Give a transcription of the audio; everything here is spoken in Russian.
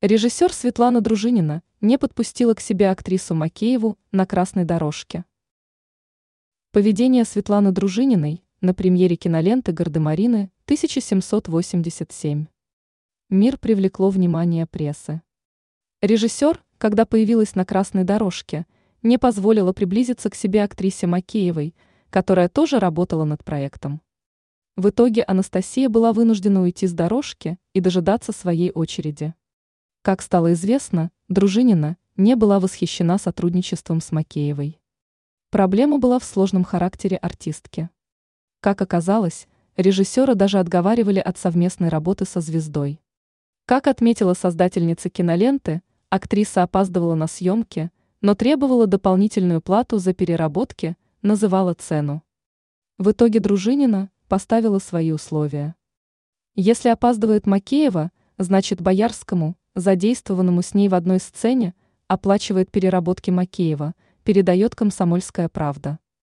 Режиссер Светлана Дружинина не подпустила к себе актрису Макееву на красной дорожке. Поведение Светланы Дружининой на премьере киноленты «Гардемарины» 1787. Мир привлекло внимание прессы. Режиссер, когда появилась на красной дорожке, не позволила приблизиться к себе актрисе Макеевой, которая тоже работала над проектом. В итоге Анастасия была вынуждена уйти с дорожки и дожидаться своей очереди. Как стало известно, Дружинина не была восхищена сотрудничеством с Макеевой. Проблема была в сложном характере артистки. Как оказалось, режиссера даже отговаривали от совместной работы со звездой. Как отметила создательница киноленты, актриса опаздывала на съемки, но требовала дополнительную плату за переработки, называла цену. В итоге Дружинина поставила свои условия. Если опаздывает Макеева, значит Боярскому задействованному с ней в одной сцене, оплачивает переработки Макеева, передает «Комсомольская правда».